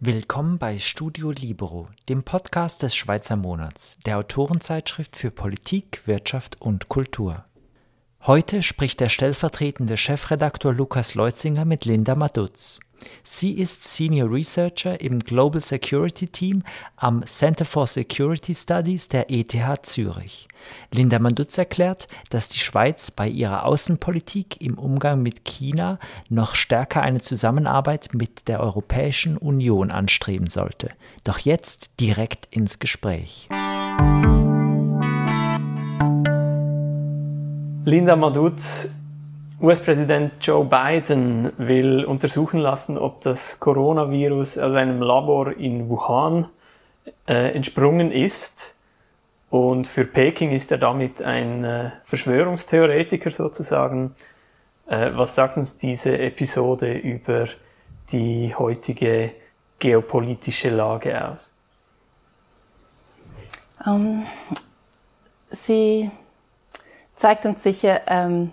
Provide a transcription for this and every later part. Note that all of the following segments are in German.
Willkommen bei Studio Libero, dem Podcast des Schweizer Monats, der Autorenzeitschrift für Politik, Wirtschaft und Kultur. Heute spricht der stellvertretende Chefredaktor Lukas Leutzinger mit Linda Madutz. Sie ist Senior Researcher im Global Security Team am Center for Security Studies der ETH Zürich. Linda Mandutz erklärt, dass die Schweiz bei ihrer Außenpolitik im Umgang mit China noch stärker eine Zusammenarbeit mit der Europäischen Union anstreben sollte. Doch jetzt direkt ins Gespräch. Linda Madutz US-Präsident Joe Biden will untersuchen lassen, ob das Coronavirus aus einem Labor in Wuhan äh, entsprungen ist. Und für Peking ist er damit ein äh, Verschwörungstheoretiker sozusagen. Äh, was sagt uns diese Episode über die heutige geopolitische Lage aus? Um, ähm, sie zeigt uns sicher, ähm,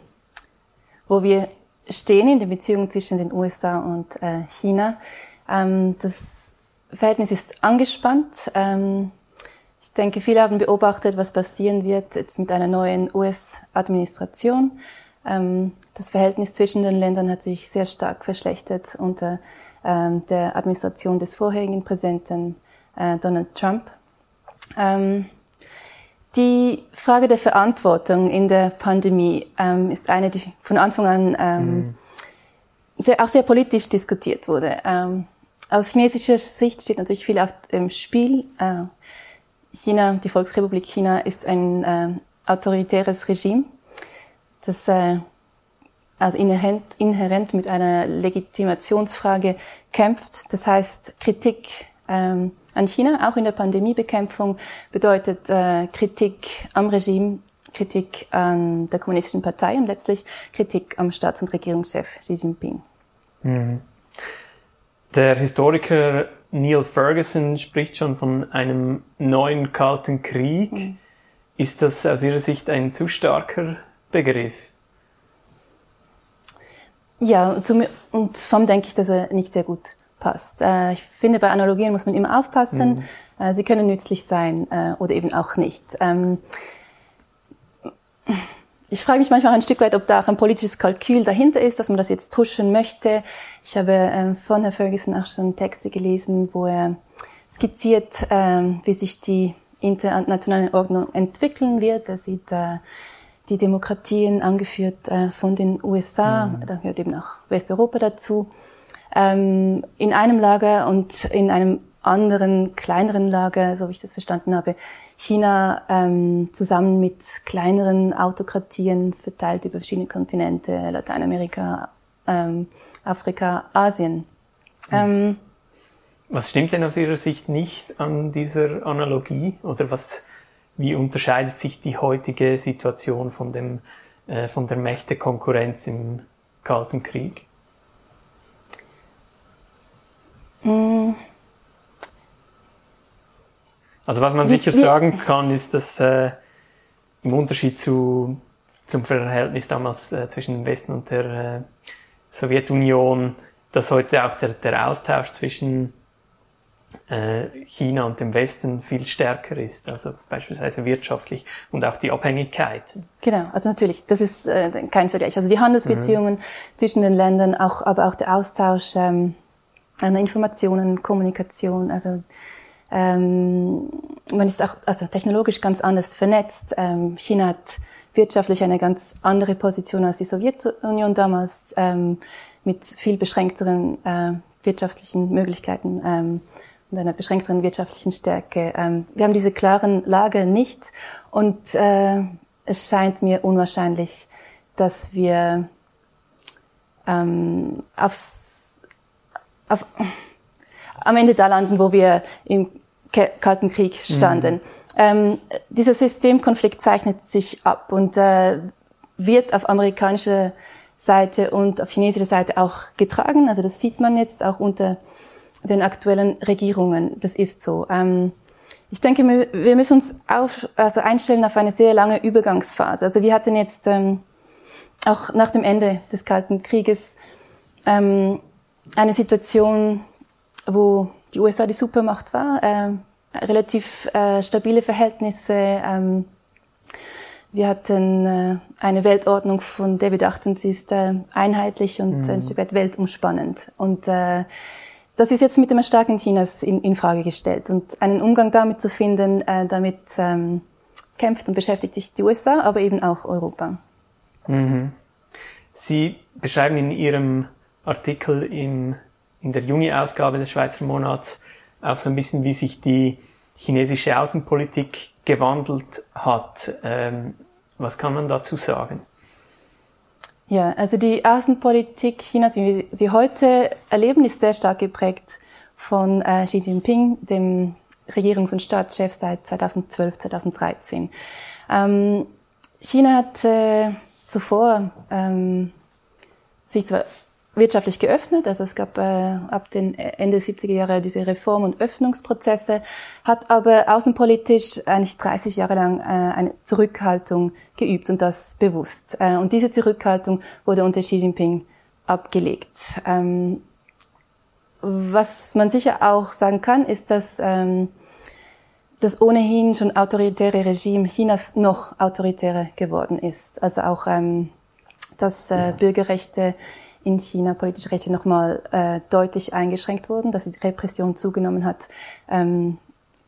wo wir stehen in der Beziehung zwischen den USA und äh, China. Ähm, das Verhältnis ist angespannt. Ähm, ich denke, viele haben beobachtet, was passieren wird jetzt mit einer neuen US-Administration. Ähm, das Verhältnis zwischen den Ländern hat sich sehr stark verschlechtert unter ähm, der Administration des vorherigen Präsidenten äh, Donald Trump. Die Frage der Verantwortung in der Pandemie ähm, ist eine, die von Anfang an ähm, mhm. sehr, auch sehr politisch diskutiert wurde. Ähm, aus chinesischer Sicht steht natürlich viel auf dem Spiel. Äh, China, die Volksrepublik China ist ein äh, autoritäres Regime, das äh, also inhärent, inhärent mit einer Legitimationsfrage kämpft. Das heißt, Kritik ähm, an China, auch in der Pandemiebekämpfung, bedeutet äh, Kritik am Regime, Kritik an der kommunistischen Partei und letztlich Kritik am Staats- und Regierungschef Xi Jinping. Mhm. Der Historiker Neil Ferguson spricht schon von einem neuen Kalten Krieg. Mhm. Ist das aus Ihrer Sicht ein zu starker Begriff? Ja, und vom denke ich, dass er nicht sehr gut passt. Äh, ich finde, bei Analogien muss man immer aufpassen. Mhm. Äh, sie können nützlich sein äh, oder eben auch nicht. Ähm, ich frage mich manchmal ein Stück weit, ob da auch ein politisches Kalkül dahinter ist, dass man das jetzt pushen möchte. Ich habe ähm, von Herrn Ferguson auch schon Texte gelesen, wo er skizziert, ähm, wie sich die internationale Ordnung entwickeln wird. Er sieht die Demokratien angeführt von den USA, mhm. da gehört eben auch Westeuropa dazu, ähm, in einem Lager und in einem anderen, kleineren Lager, so wie ich das verstanden habe, China ähm, zusammen mit kleineren Autokratien verteilt über verschiedene Kontinente, Lateinamerika, ähm, Afrika, Asien. Ähm, was stimmt denn aus Ihrer Sicht nicht an dieser Analogie? Oder was, wie unterscheidet sich die heutige Situation von, dem, äh, von der Mächtekonkurrenz im Kalten Krieg? Also was man wie, sicher wie, sagen kann, ist, dass äh, im Unterschied zu, zum Verhältnis damals äh, zwischen dem Westen und der äh, Sowjetunion, dass heute auch der, der Austausch zwischen äh, China und dem Westen viel stärker ist, also beispielsweise wirtschaftlich und auch die Abhängigkeiten. Genau, also natürlich, das ist äh, kein Vergleich. Also die Handelsbeziehungen mhm. zwischen den Ländern, auch, aber auch der Austausch ähm, an Informationen, Kommunikation, also ähm, man ist auch also technologisch ganz anders vernetzt. Ähm, China hat wirtschaftlich eine ganz andere Position als die Sowjetunion damals, ähm, mit viel beschränkteren äh, wirtschaftlichen Möglichkeiten ähm, und einer beschränkteren wirtschaftlichen Stärke. Ähm, wir haben diese klaren Lage nicht und äh, es scheint mir unwahrscheinlich, dass wir ähm, aufs auf, am Ende da landen, wo wir im Kalten Krieg standen. Mhm. Ähm, dieser Systemkonflikt zeichnet sich ab und äh, wird auf amerikanischer Seite und auf chinesischer Seite auch getragen. Also das sieht man jetzt auch unter den aktuellen Regierungen. Das ist so. Ähm, ich denke, wir müssen uns auf, also einstellen auf eine sehr lange Übergangsphase. Also wir hatten jetzt ähm, auch nach dem Ende des Kalten Krieges ähm, eine Situation, wo die USA die Supermacht war, äh, relativ äh, stabile Verhältnisse. Ähm, wir hatten äh, eine Weltordnung, von der wir dachten, sie ist äh, einheitlich und mhm. ein Stück weit weltumspannend. Und äh, das ist jetzt mit dem Erstarken Chinas in, in Frage gestellt. Und einen Umgang damit zu finden, äh, damit ähm, kämpft und beschäftigt sich die USA, aber eben auch Europa. Mhm. Sie beschreiben in Ihrem Artikel im, in der Juni-Ausgabe des Schweizer Monats auch so ein bisschen, wie sich die chinesische Außenpolitik gewandelt hat. Ähm, was kann man dazu sagen? Ja, also die Außenpolitik Chinas, wie wir sie heute erleben, ist sehr stark geprägt von äh, Xi Jinping, dem Regierungs- und Staatschef seit 2012, 2013. Ähm, China hat äh, zuvor ähm, sich zwar wirtschaftlich geöffnet. Also es gab äh, ab den Ende 70er Jahre diese Reform- und Öffnungsprozesse, hat aber außenpolitisch eigentlich 30 Jahre lang äh, eine Zurückhaltung geübt und das bewusst. Äh, und diese Zurückhaltung wurde unter Xi Jinping abgelegt. Ähm, was man sicher auch sagen kann, ist, dass ähm, das ohnehin schon autoritäre Regime Chinas noch autoritärer geworden ist. Also auch ähm, dass äh, Bürgerrechte in China politische Rechte nochmal äh, deutlich eingeschränkt wurden, dass die Repression zugenommen hat. Ähm,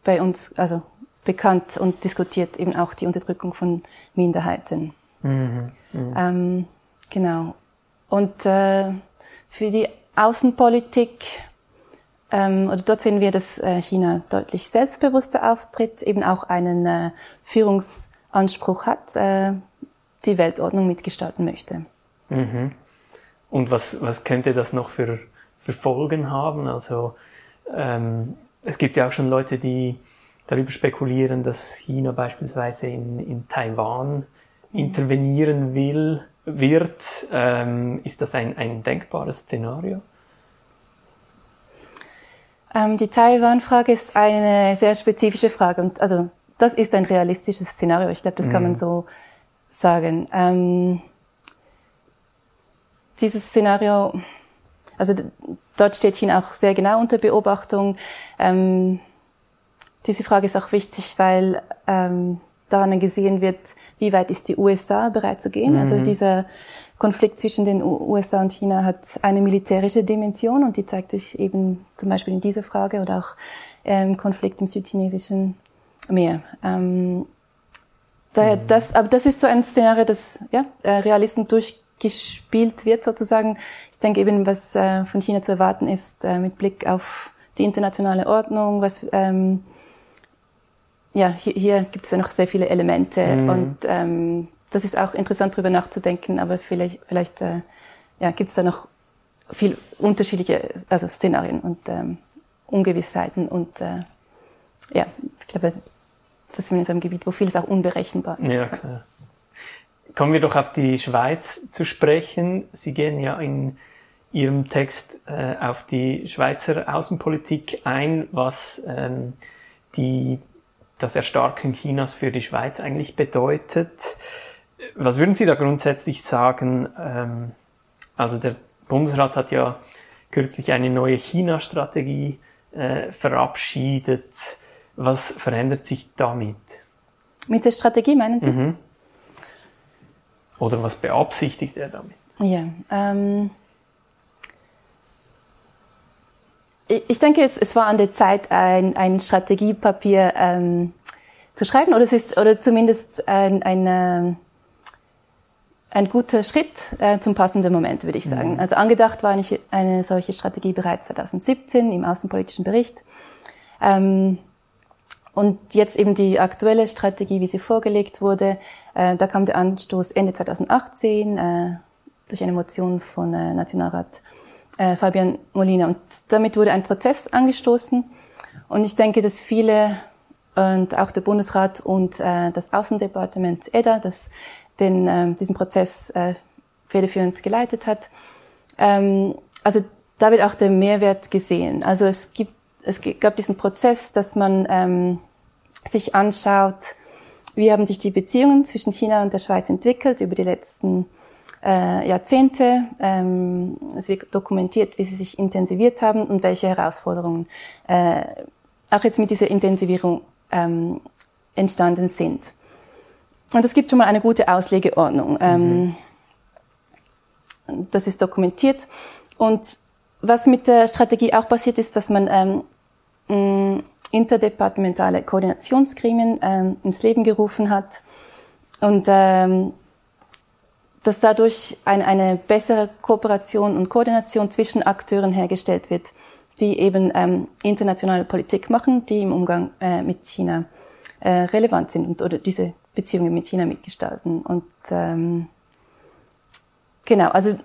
bei uns, also bekannt und diskutiert eben auch die Unterdrückung von Minderheiten. Mhm, mh. ähm, genau. Und äh, für die Außenpolitik, ähm, oder dort sehen wir, dass äh, China deutlich selbstbewusster auftritt, eben auch einen äh, Führungsanspruch hat, äh, die Weltordnung mitgestalten möchte. Mhm. Und was, was könnte das noch für, für Folgen haben? Also ähm, es gibt ja auch schon Leute, die darüber spekulieren, dass China beispielsweise in, in Taiwan intervenieren will, wird. Ähm, ist das ein, ein denkbares Szenario? Ähm, die Taiwan-Frage ist eine sehr spezifische Frage und also das ist ein realistisches Szenario. Ich glaube, das kann man mhm. so sagen. Ähm, dieses Szenario, also dort steht China auch sehr genau unter Beobachtung. Ähm, diese Frage ist auch wichtig, weil ähm, daran gesehen wird, wie weit ist die USA bereit zu gehen. Also mhm. Also dieser Konflikt zwischen den USA und China hat eine militärische Dimension und die zeigt sich eben zum Beispiel in dieser Frage oder auch im ähm, Konflikt im südchinesischen Meer. Ähm, daher mhm. das, aber das ist so ein Szenario, das ja, äh, Realisten durch gespielt wird sozusagen. Ich denke eben, was äh, von China zu erwarten ist äh, mit Blick auf die internationale Ordnung, was ähm, ja hier, hier gibt es ja noch sehr viele Elemente mhm. und ähm, das ist auch interessant darüber nachzudenken, aber vielleicht vielleicht äh, ja gibt es da noch viel unterschiedliche also Szenarien und ähm, Ungewissheiten und äh, ja ich glaube das sind wir in einem Gebiet, wo vieles auch unberechenbar ist. Ja, klar. Kommen wir doch auf die Schweiz zu sprechen. Sie gehen ja in Ihrem Text äh, auf die Schweizer Außenpolitik ein, was ähm, die, das Erstarken Chinas für die Schweiz eigentlich bedeutet. Was würden Sie da grundsätzlich sagen? Ähm, also der Bundesrat hat ja kürzlich eine neue China-Strategie äh, verabschiedet. Was verändert sich damit? Mit der Strategie meinen Sie? Mhm. Oder was beabsichtigt er damit? Ja, ähm, ich denke, es, es, war an der Zeit, ein, ein Strategiepapier ähm, zu schreiben, oder es ist, oder zumindest ein, ein, äh, ein guter Schritt äh, zum passenden Moment, würde ich sagen. Mhm. Also angedacht war eine, eine solche Strategie bereits 2017 im außenpolitischen Bericht. Ähm, und jetzt eben die aktuelle Strategie, wie sie vorgelegt wurde, äh, da kam der Anstoß Ende 2018 äh, durch eine Motion von äh, Nationalrat äh, Fabian Molina. Und damit wurde ein Prozess angestoßen. Und ich denke, dass viele und auch der Bundesrat und äh, das Außendepartement EDA, das den, äh, diesen Prozess äh, federführend geleitet hat, ähm, also da wird auch der Mehrwert gesehen. Also es gibt es gab diesen Prozess, dass man ähm, sich anschaut, wie haben sich die Beziehungen zwischen China und der Schweiz entwickelt über die letzten äh, Jahrzehnte. Ähm, es wird dokumentiert, wie sie sich intensiviert haben und welche Herausforderungen äh, auch jetzt mit dieser Intensivierung ähm, entstanden sind. Und es gibt schon mal eine gute Auslegeordnung. Ähm, mhm. Das ist dokumentiert. Und was mit der Strategie auch passiert ist, dass man ähm, interdepartementale Koordinationsgremien ähm, ins Leben gerufen hat und ähm, dass dadurch eine, eine bessere Kooperation und Koordination zwischen Akteuren hergestellt wird, die eben ähm, internationale Politik machen, die im Umgang äh, mit China äh, relevant sind und oder diese Beziehungen mit China mitgestalten. Und ähm, genau, also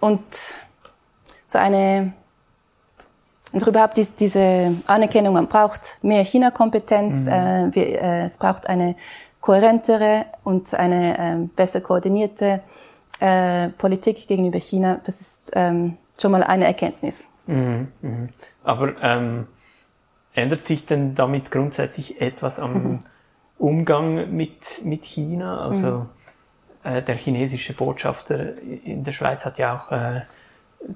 und so eine und überhaupt die, diese Anerkennung, man braucht mehr China-Kompetenz, mhm. äh, wir, äh, es braucht eine kohärentere und eine äh, besser koordinierte äh, Politik gegenüber China. Das ist ähm, schon mal eine Erkenntnis. Mhm, mh. Aber ähm, ändert sich denn damit grundsätzlich etwas am mhm. Umgang mit, mit China? Also mhm. äh, der chinesische Botschafter in der Schweiz hat ja auch äh,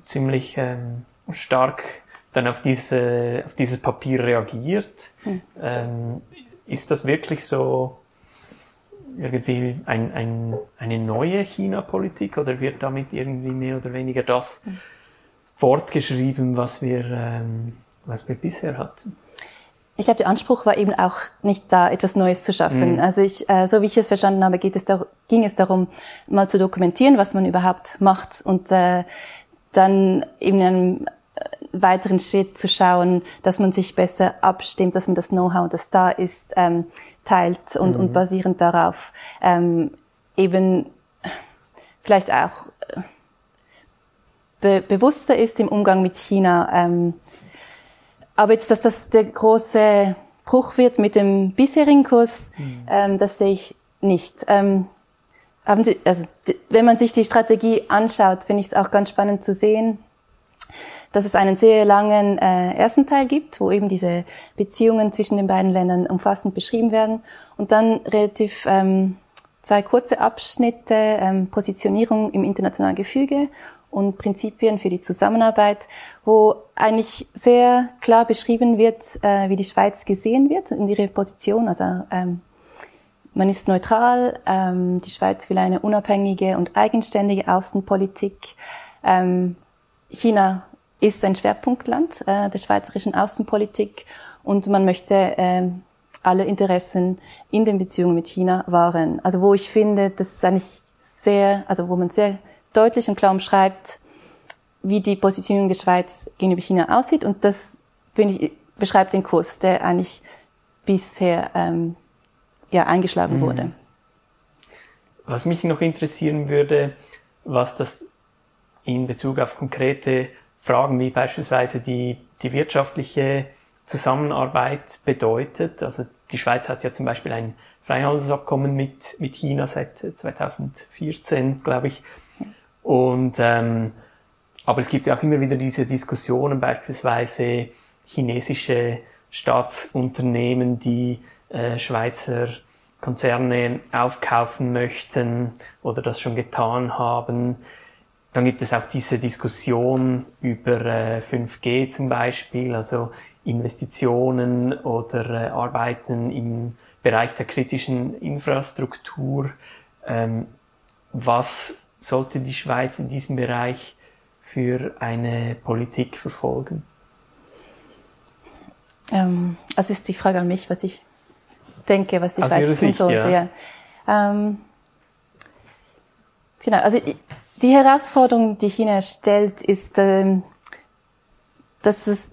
ziemlich ähm, stark dann auf, diese, auf dieses Papier reagiert. Mhm. Ähm, ist das wirklich so irgendwie ein, ein, eine neue China-Politik oder wird damit irgendwie mehr oder weniger das mhm. fortgeschrieben, was wir, ähm, was wir bisher hatten? Ich glaube, der Anspruch war eben auch nicht da, etwas Neues zu schaffen. Mhm. Also ich, äh, so wie ich es verstanden habe, es da, ging es darum, mal zu dokumentieren, was man überhaupt macht und äh, dann eben in einem weiteren Schritt zu schauen, dass man sich besser abstimmt, dass man das Know-how, das da ist, ähm, teilt und, mhm. und basierend darauf ähm, eben vielleicht auch äh, be bewusster ist im Umgang mit China. Ähm, aber jetzt, dass das der große Bruch wird mit dem bisherigen Kurs, mhm. ähm, das sehe ich nicht. Ähm, haben Sie, also, wenn man sich die Strategie anschaut, finde ich es auch ganz spannend zu sehen, dass es einen sehr langen äh, ersten Teil gibt, wo eben diese Beziehungen zwischen den beiden Ländern umfassend beschrieben werden und dann relativ ähm, zwei kurze Abschnitte, ähm, Positionierung im internationalen Gefüge und Prinzipien für die Zusammenarbeit, wo eigentlich sehr klar beschrieben wird, äh, wie die Schweiz gesehen wird in ihre Position. Also ähm, man ist neutral, ähm, die Schweiz will eine unabhängige und eigenständige Außenpolitik. Ähm, China ist ein Schwerpunktland äh, der schweizerischen Außenpolitik und man möchte äh, alle Interessen in den Beziehungen mit China wahren. Also wo ich finde, das ist eigentlich sehr, also wo man sehr deutlich und klar umschreibt, wie die Positionierung der Schweiz gegenüber China aussieht und das finde ich beschreibt den Kurs, der eigentlich bisher ähm, ja eingeschlagen mhm. wurde. Was mich noch interessieren würde, was das in Bezug auf konkrete Fragen wie beispielsweise die, die wirtschaftliche Zusammenarbeit bedeutet. Also die Schweiz hat ja zum Beispiel ein Freihandelsabkommen mit, mit China seit 2014, glaube ich. Und ähm, aber es gibt ja auch immer wieder diese Diskussionen, beispielsweise chinesische Staatsunternehmen, die äh, Schweizer Konzerne aufkaufen möchten oder das schon getan haben. Dann gibt es auch diese Diskussion über äh, 5G zum Beispiel, also Investitionen oder äh, Arbeiten im Bereich der kritischen Infrastruktur. Ähm, was sollte die Schweiz in diesem Bereich für eine Politik verfolgen? Ähm, also ist die Frage an mich, was ich denke, was die Aus Schweiz tun sollte. Ja. Ähm, genau, also ich, die Herausforderung, die China stellt, ist, ähm, dass es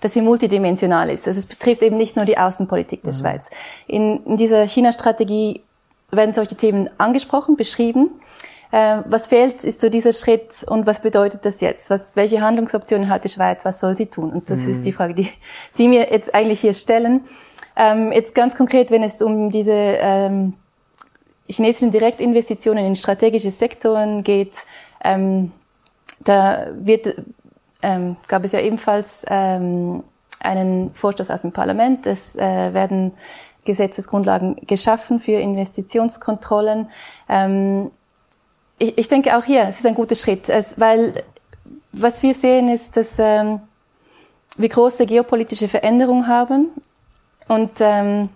dass sie multidimensional ist. Also es betrifft eben nicht nur die Außenpolitik der mhm. Schweiz. In, in dieser China-Strategie werden solche Themen angesprochen, beschrieben. Äh, was fehlt, ist so dieser Schritt und was bedeutet das jetzt? Was, welche Handlungsoptionen hat die Schweiz? Was soll sie tun? Und das mhm. ist die Frage, die Sie mir jetzt eigentlich hier stellen. Ähm, jetzt ganz konkret, wenn es um diese ähm, chinesischen Direktinvestitionen in strategische Sektoren geht, ähm, da wird, ähm, gab es ja ebenfalls ähm, einen Vorstoß aus dem Parlament. Es äh, werden Gesetzesgrundlagen geschaffen für Investitionskontrollen. Ähm, ich, ich denke auch hier, es ist ein guter Schritt, es, weil was wir sehen ist, dass ähm, wir große geopolitische Veränderungen haben und ähm,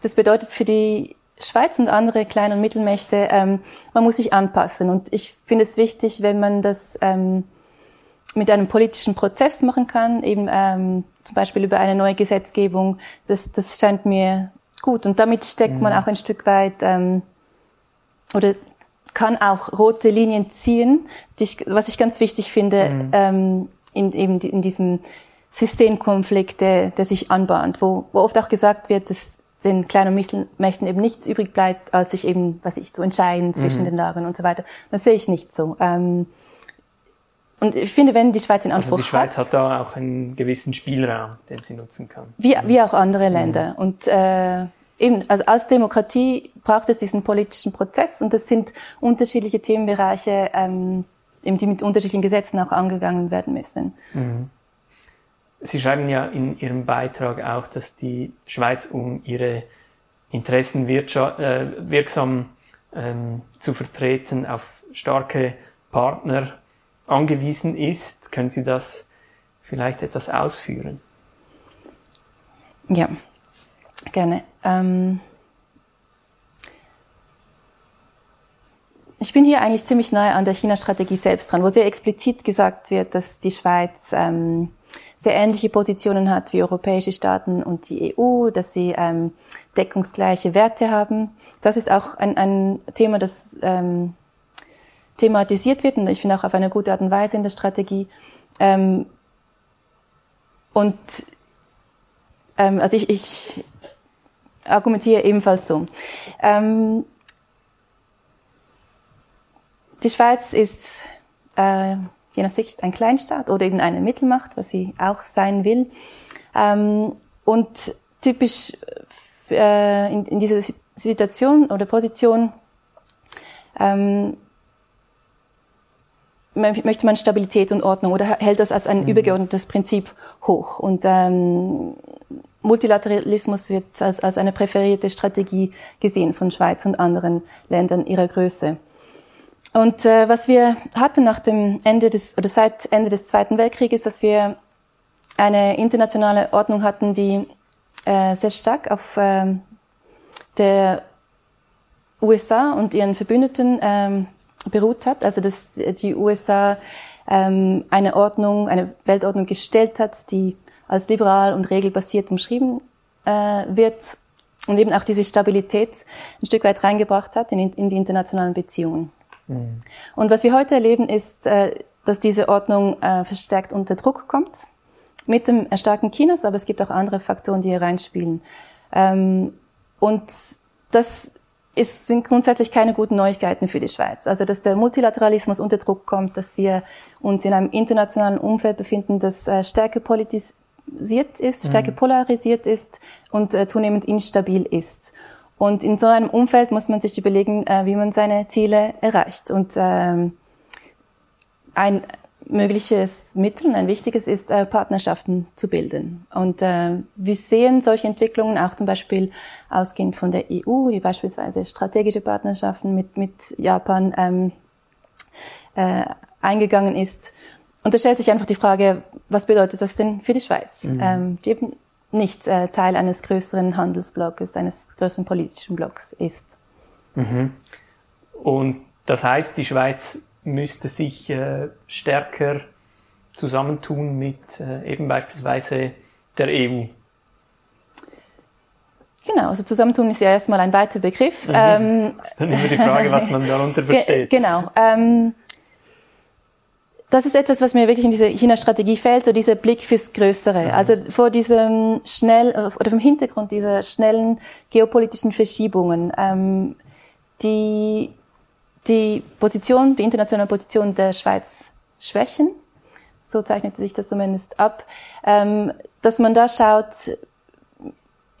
das bedeutet für die Schweiz und andere Klein- und Mittelmächte, ähm, man muss sich anpassen. Und ich finde es wichtig, wenn man das ähm, mit einem politischen Prozess machen kann, eben ähm, zum Beispiel über eine neue Gesetzgebung. Das, das scheint mir gut. Und damit steckt mhm. man auch ein Stück weit ähm, oder kann auch rote Linien ziehen, ich, was ich ganz wichtig finde, mhm. ähm, in, eben in diesem Systemkonflikt, der, der sich anbahnt, wo, wo oft auch gesagt wird, dass den kleinen Mittelmächten eben nichts übrig bleibt, als sich eben, was ich, zu entscheiden zwischen mhm. den Lagern und so weiter. Das sehe ich nicht so. Ähm, und ich finde, wenn die Schweiz in Anspruch also die Schweiz hat, hat da auch einen gewissen Spielraum, den sie nutzen kann. Wie, wie auch andere mhm. Länder. Mhm. Und äh, eben, also als Demokratie braucht es diesen politischen Prozess und das sind unterschiedliche Themenbereiche, ähm, eben, die mit unterschiedlichen Gesetzen auch angegangen werden müssen. Mhm. Sie schreiben ja in Ihrem Beitrag auch, dass die Schweiz um ihre Interessen äh, wirksam ähm, zu vertreten auf starke Partner angewiesen ist. Können Sie das vielleicht etwas ausführen? Ja, gerne. Ähm ich bin hier eigentlich ziemlich nahe an der China-Strategie selbst dran, wo sehr explizit gesagt wird, dass die Schweiz ähm, sehr ähnliche Positionen hat wie europäische Staaten und die EU, dass sie ähm, deckungsgleiche Werte haben. Das ist auch ein, ein Thema, das ähm, thematisiert wird und ich finde auch auf eine gute Art und Weise in der Strategie. Ähm, und ähm, also ich, ich argumentiere ebenfalls so. Ähm, die Schweiz ist äh, je nach Sicht ein Kleinstaat oder eben eine Mittelmacht, was sie auch sein will. Ähm, und typisch äh, in, in dieser Situation oder Position ähm, möchte man Stabilität und Ordnung oder hält das als ein mhm. übergeordnetes Prinzip hoch. Und ähm, Multilateralismus wird als, als eine präferierte Strategie gesehen von Schweiz und anderen Ländern ihrer Größe. Und äh, was wir hatten nach dem Ende des oder seit Ende des Zweiten Weltkrieges, dass wir eine internationale Ordnung hatten, die äh, sehr stark auf äh, der USA und ihren Verbündeten ähm, beruht hat. Also dass die USA ähm, eine Ordnung, eine Weltordnung gestellt hat, die als liberal und regelbasiert umschrieben äh, wird und eben auch diese Stabilität ein Stück weit reingebracht hat in, in die internationalen Beziehungen. Mhm. Und was wir heute erleben, ist, äh, dass diese Ordnung äh, verstärkt unter Druck kommt mit dem Erstarken Chinas, aber es gibt auch andere Faktoren, die hier reinspielen. Ähm, und das ist, sind grundsätzlich keine guten Neuigkeiten für die Schweiz. Also, dass der Multilateralismus unter Druck kommt, dass wir uns in einem internationalen Umfeld befinden, das äh, stärker politisiert ist, stärker mhm. polarisiert ist und zunehmend instabil ist. Und in so einem Umfeld muss man sich überlegen, äh, wie man seine Ziele erreicht. Und ähm, ein mögliches Mittel, ein wichtiges ist, äh, Partnerschaften zu bilden. Und äh, wir sehen solche Entwicklungen auch zum Beispiel ausgehend von der EU, die beispielsweise strategische Partnerschaften mit, mit Japan ähm, äh, eingegangen ist. Und da stellt sich einfach die Frage, was bedeutet das denn für die Schweiz? Mhm. Ähm, die eben nicht äh, Teil eines größeren Handelsblocks, eines größeren politischen Blocks ist. Mhm. Und das heißt, die Schweiz müsste sich äh, stärker zusammentun mit äh, eben beispielsweise der EU. Genau, also Zusammentun ist ja erstmal ein weiter Begriff. Mhm. Ähm, dann immer die Frage, was man darunter versteht. Genau. Ähm, das ist etwas, was mir wirklich in dieser China-Strategie fehlt, so dieser Blick fürs Größere. Also vor diesem schnell oder vom Hintergrund dieser schnellen geopolitischen Verschiebungen, ähm, die die Position, die internationale Position der Schweiz schwächen. So zeichnet sich das zumindest ab. Ähm, dass man da schaut,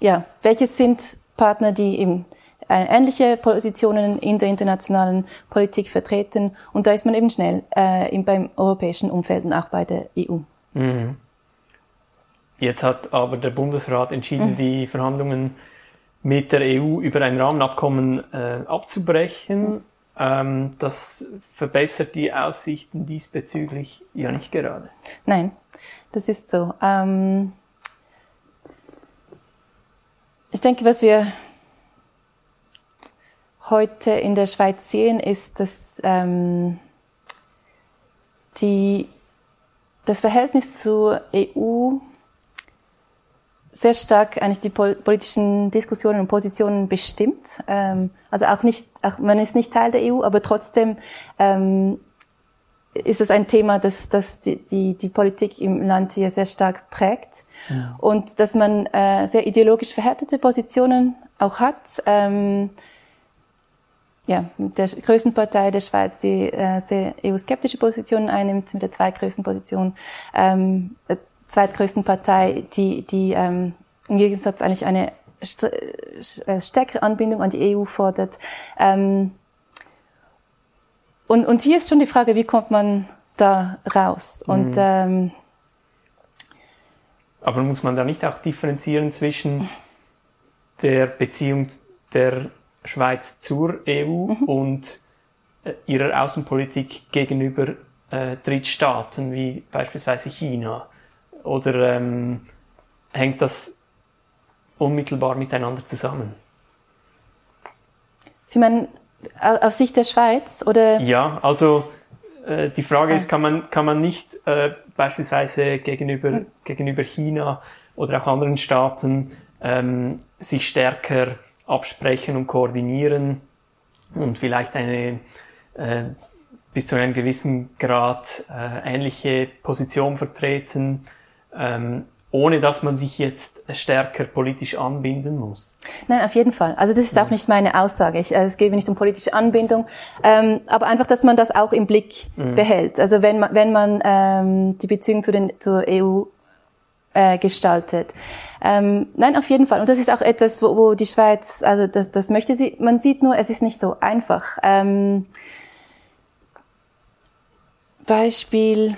ja, welche sind Partner, die eben äh, ähnliche Positionen in der internationalen Politik vertreten. Und da ist man eben schnell äh, beim europäischen Umfeld und auch bei der EU. Mhm. Jetzt hat aber der Bundesrat entschieden, mhm. die Verhandlungen mit der EU über ein Rahmenabkommen äh, abzubrechen. Mhm. ähm, das verbessert die Aussichten diesbezüglich ja nicht gerade. Nein, das ist so. Ähm, ich denke, was wir heute in der Schweiz sehen, ist, dass ähm, die, das Verhältnis zur EU sehr stark eigentlich die politischen Diskussionen und Positionen bestimmt. Ähm, also auch nicht, auch, man ist nicht Teil der EU, aber trotzdem ähm, ist es ein Thema, das, das die, die, die Politik im Land hier sehr stark prägt. Ja. Und dass man äh, sehr ideologisch verhärtete Positionen auch hat. Ähm, ja, mit der größten Partei der Schweiz, die äh, sehr EU-skeptische Positionen einnimmt, mit der zweitgrößten Position ähm, zweitgrößten Partei, die, die ähm, im Gegensatz eigentlich eine st äh, stärkere Anbindung an die EU fordert. Ähm, und, und hier ist schon die Frage, wie kommt man da raus? Und mhm. ähm, aber muss man da nicht auch differenzieren zwischen der Beziehung der Schweiz zur EU mhm. und äh, ihrer Außenpolitik gegenüber äh, Drittstaaten wie beispielsweise China? Oder ähm, hängt das unmittelbar miteinander zusammen? Sie meinen aus Sicht der Schweiz oder? Ja, also äh, die Frage ist, kann man, kann man nicht äh, beispielsweise gegenüber, hm. gegenüber China oder auch anderen Staaten ähm, sich stärker absprechen und koordinieren und vielleicht eine äh, bis zu einem gewissen Grad äh, ähnliche Position vertreten ähm, ohne dass man sich jetzt stärker politisch anbinden muss. Nein, auf jeden Fall. Also das ist auch nicht meine Aussage. Ich, also es geht mir nicht um politische Anbindung, ähm, aber einfach, dass man das auch im Blick mhm. behält. Also wenn man, wenn man ähm, die Beziehung zu den, zur EU äh, gestaltet. Ähm, nein, auf jeden Fall. Und das ist auch etwas, wo, wo die Schweiz, also das, das möchte sie, man sieht nur, es ist nicht so einfach. Ähm, Beispiel,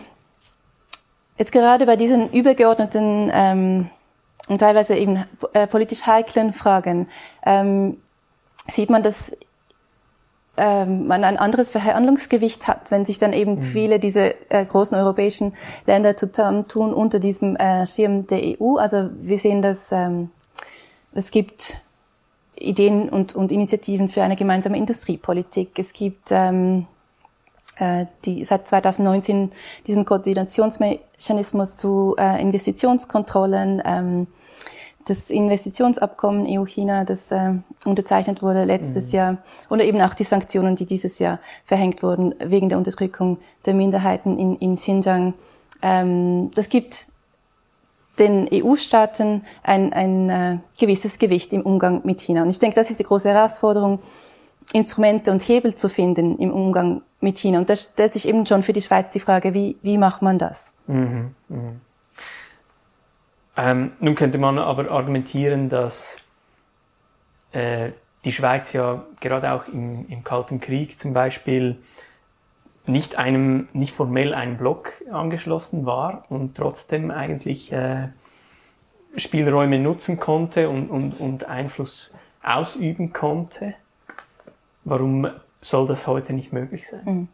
Jetzt gerade bei diesen übergeordneten ähm, und teilweise eben äh, politisch heiklen Fragen ähm, sieht man, dass ähm, man ein anderes Verhandlungsgewicht hat, wenn sich dann eben mhm. viele dieser äh, großen europäischen Länder zusammentun unter diesem äh, Schirm der EU. Also wir sehen, dass ähm, es gibt Ideen und, und Initiativen für eine gemeinsame Industriepolitik. Es gibt ähm, äh, die seit 2019 diesen Koordinationsmechanismus zu äh, Investitionskontrollen, ähm, das Investitionsabkommen EU-China, das äh, unterzeichnet wurde letztes mhm. Jahr, oder eben auch die Sanktionen, die dieses Jahr verhängt wurden wegen der Unterdrückung der Minderheiten in, in Xinjiang. Ähm, das gibt den EU-Staaten ein, ein äh, gewisses Gewicht im Umgang mit China. Und ich denke, das ist die große Herausforderung, Instrumente und Hebel zu finden im Umgang mit China. Und da stellt sich eben schon für die Schweiz die Frage, wie, wie macht man das? Mhm, mh. Ähm, nun könnte man aber argumentieren, dass äh, die Schweiz ja gerade auch im, im Kalten Krieg zum Beispiel nicht einem, nicht formell einem Block angeschlossen war und trotzdem eigentlich äh, Spielräume nutzen konnte und, und, und Einfluss ausüben konnte. Warum soll das heute nicht möglich sein? Mhm.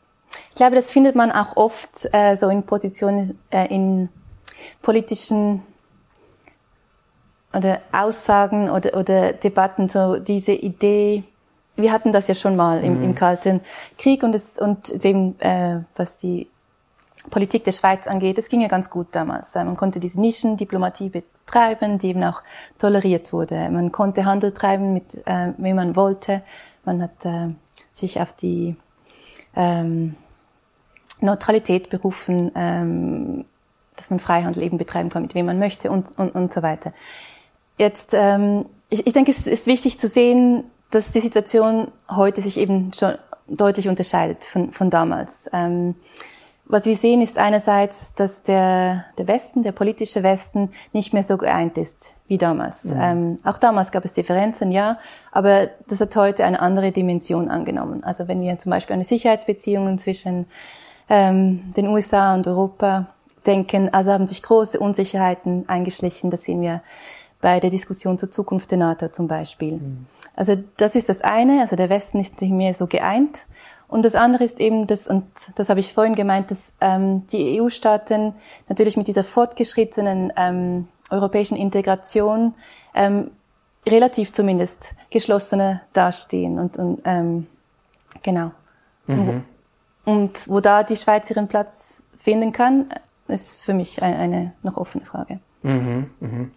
Ich glaube, das findet man auch oft äh, so in Positionen, äh, in politischen oder Aussagen oder, oder Debatten, so diese Idee, wir hatten das ja schon mal im, mhm. im Kalten Krieg und, es, und dem, äh, was die Politik der Schweiz angeht, es ging ja ganz gut damals. Man konnte diese Nischendiplomatie betreiben, die eben auch toleriert wurde. Man konnte Handel treiben, mit äh, wem man wollte. Man hat äh, sich auf die ähm, Neutralität berufen, ähm, dass man Freihandel eben betreiben kann, mit wem man möchte und, und, und so weiter. Jetzt, ähm, ich, ich denke, es ist wichtig zu sehen, dass die Situation heute sich eben schon deutlich unterscheidet von, von damals. Ähm, was wir sehen, ist einerseits, dass der, der Westen, der politische Westen, nicht mehr so geeint ist wie damals. Mhm. Ähm, auch damals gab es Differenzen, ja, aber das hat heute eine andere Dimension angenommen. Also wenn wir zum Beispiel an die Sicherheitsbeziehungen zwischen ähm, den USA und Europa denken, also haben sich große Unsicherheiten eingeschlichen. Das sehen wir bei der Diskussion zur Zukunft der NATO zum Beispiel. Mhm. Also das ist das eine, also der Westen ist nicht mehr so geeint. Und das andere ist eben das, und das habe ich vorhin gemeint, dass ähm, die EU-Staaten natürlich mit dieser fortgeschrittenen ähm, europäischen Integration ähm, relativ zumindest geschlossener dastehen. Und, und ähm, genau. Mhm. Und wo da die Schweiz ihren Platz finden kann, ist für mich eine, eine noch offene Frage. Mhm, mhm.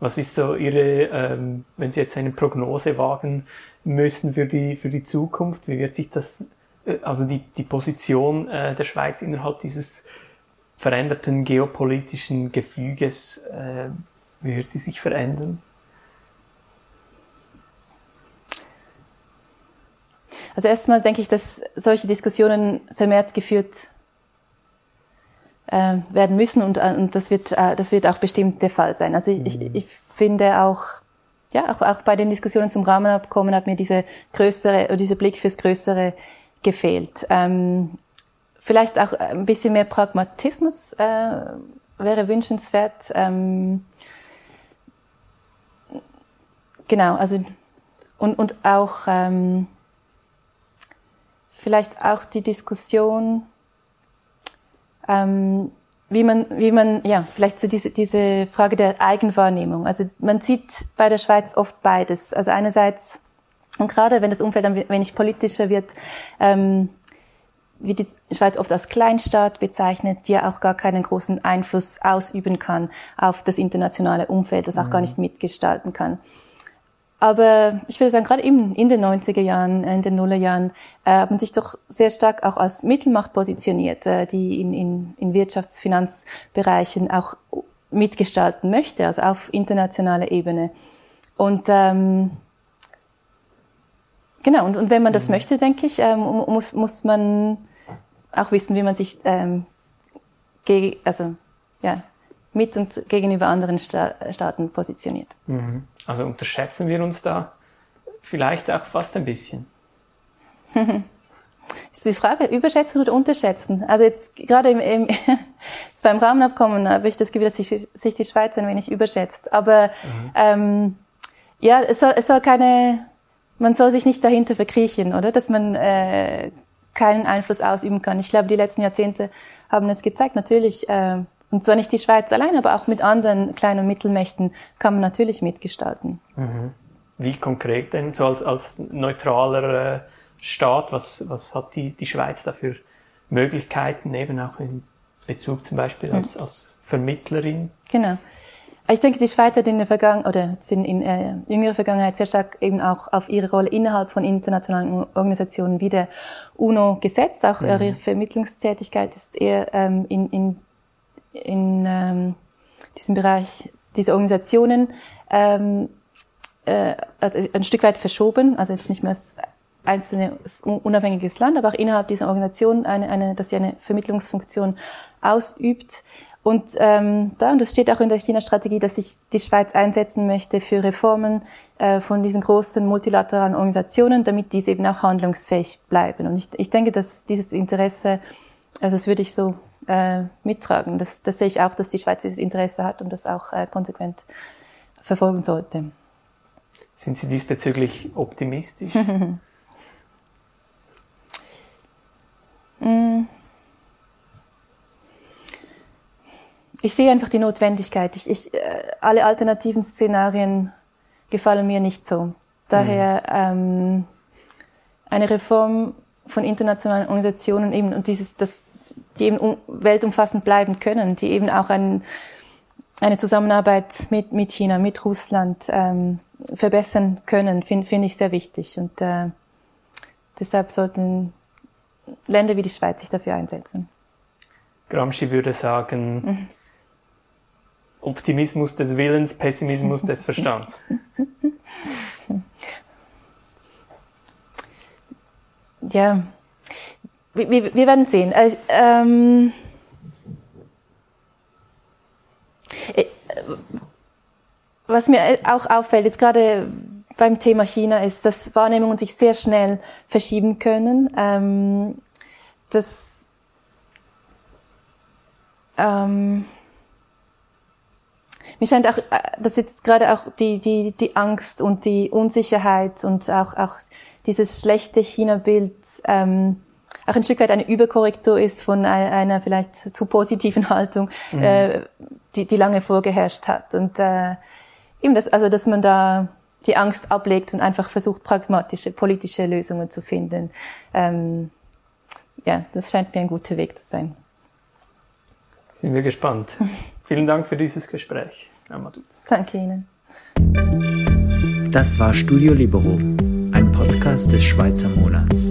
Was ist so Ihre, ähm, wenn Sie jetzt eine Prognose wagen müssen für die, für die Zukunft, wie wird sich das, äh, also die, die Position äh, der Schweiz innerhalb dieses veränderten geopolitischen Gefüges, äh, wie wird sie sich verändern? Also erstmal denke ich, dass solche Diskussionen vermehrt geführt äh, werden müssen und, äh, und das, wird, äh, das wird auch bestimmt der Fall sein. Also ich, mhm. ich, ich finde auch, ja, auch, auch bei den Diskussionen zum Rahmenabkommen hat mir diese größere, dieser Blick fürs Größere gefehlt. Ähm, vielleicht auch ein bisschen mehr Pragmatismus äh, wäre wünschenswert. Ähm, genau, also und, und auch ähm, vielleicht auch die Diskussion, ähm, wie man, wie man, ja, vielleicht so diese, diese Frage der Eigenwahrnehmung. Also man sieht bei der Schweiz oft beides. Also einerseits, und gerade wenn das Umfeld ein wenig politischer wird, ähm, wie die Schweiz oft als Kleinstaat bezeichnet, die ja auch gar keinen großen Einfluss ausüben kann auf das internationale Umfeld, das auch mhm. gar nicht mitgestalten kann. Aber ich würde sagen, gerade eben in den 90er Jahren, in den Nullerjahren, äh, haben sich doch sehr stark auch als Mittelmacht positioniert, äh, die in, in, in Wirtschaftsfinanzbereichen auch mitgestalten möchte, also auf internationaler Ebene. Und ähm, genau, und, und wenn man das mhm. möchte, denke ich, ähm, muss, muss man auch wissen, wie man sich ähm, gegen, also, ja, mit und gegenüber anderen Sta Staaten positioniert. Mhm. Also unterschätzen wir uns da vielleicht auch fast ein bisschen. ist die Frage, überschätzen oder unterschätzen? Also jetzt gerade im, im beim Rahmenabkommen habe ich das Gefühl, dass sich, sich die Schweiz ein wenig überschätzt. Aber mhm. ähm, ja, es soll, es soll keine, man soll sich nicht dahinter verkriechen, oder? Dass man äh, keinen Einfluss ausüben kann. Ich glaube, die letzten Jahrzehnte haben es gezeigt. Natürlich äh, und zwar nicht die Schweiz allein, aber auch mit anderen kleinen und Mittelmächten kann man natürlich mitgestalten. Mhm. Wie konkret denn, so als, als neutraler äh, Staat, was, was hat die, die Schweiz da für Möglichkeiten, eben auch in Bezug zum Beispiel als, mhm. als Vermittlerin? Genau. Ich denke, die Schweiz hat in der Vergangenheit oder sind in äh, jüngerer Vergangenheit sehr stark eben auch auf ihre Rolle innerhalb von internationalen Organisationen wie der UNO gesetzt. Auch mhm. ihre Vermittlungstätigkeit ist eher ähm, in, in in ähm, diesem Bereich diese Organisationen ähm, äh, also ein Stück weit verschoben, also jetzt nicht mehr als einzelnes unabhängiges Land, aber auch innerhalb dieser Organisation, eine, eine, dass sie eine Vermittlungsfunktion ausübt. Und ähm, da, und das steht auch in der China-Strategie, dass sich die Schweiz einsetzen möchte für Reformen äh, von diesen großen multilateralen Organisationen, damit diese eben auch handlungsfähig bleiben. Und ich, ich denke, dass dieses Interesse, also das würde ich so äh, mittragen. Das, das sehe ich auch, dass die Schweiz dieses Interesse hat und das auch äh, konsequent verfolgen sollte. Sind Sie diesbezüglich optimistisch? Mm. ich sehe einfach die Notwendigkeit. Ich, ich, äh, alle alternativen Szenarien gefallen mir nicht so. Daher mhm. ähm, eine Reform von internationalen Organisationen eben und dieses das die eben weltumfassend bleiben können, die eben auch ein, eine Zusammenarbeit mit, mit China, mit Russland ähm, verbessern können, finde find ich sehr wichtig. Und äh, deshalb sollten Länder wie die Schweiz sich dafür einsetzen. Gramsci würde sagen. Optimismus des Willens, Pessimismus des Verstands. Ja, wir, wir werden sehen. Äh, ähm, äh, was mir auch auffällt, jetzt gerade beim Thema China, ist, dass Wahrnehmungen sich sehr schnell verschieben können. Ähm, dass ähm, mir scheint auch, äh, dass jetzt gerade auch die, die, die Angst und die Unsicherheit und auch, auch dieses schlechte China-Bild ähm, auch ein Stück weit eine Überkorrektur ist von einer vielleicht zu positiven Haltung, mhm. äh, die, die lange vorgeherrscht hat. Und äh, eben das, also dass man da die Angst ablegt und einfach versucht, pragmatische politische Lösungen zu finden. Ähm, ja, das scheint mir ein guter Weg zu sein. Sind wir gespannt. Vielen Dank für dieses Gespräch, Amadou. Danke Ihnen. Das war Studio Libero, ein Podcast des Schweizer Monats.